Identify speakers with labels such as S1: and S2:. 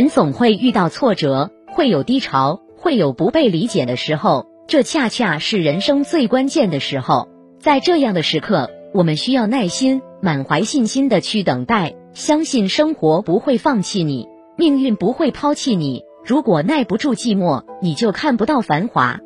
S1: 人总会遇到挫折会有低潮会有不被理解的时候这恰恰是人生最关键的时候。在这样的时刻我们需要耐心满怀信心的去等待相信生活不会放弃你命运不会抛弃你。如果耐不住寂寞你就看不到繁华。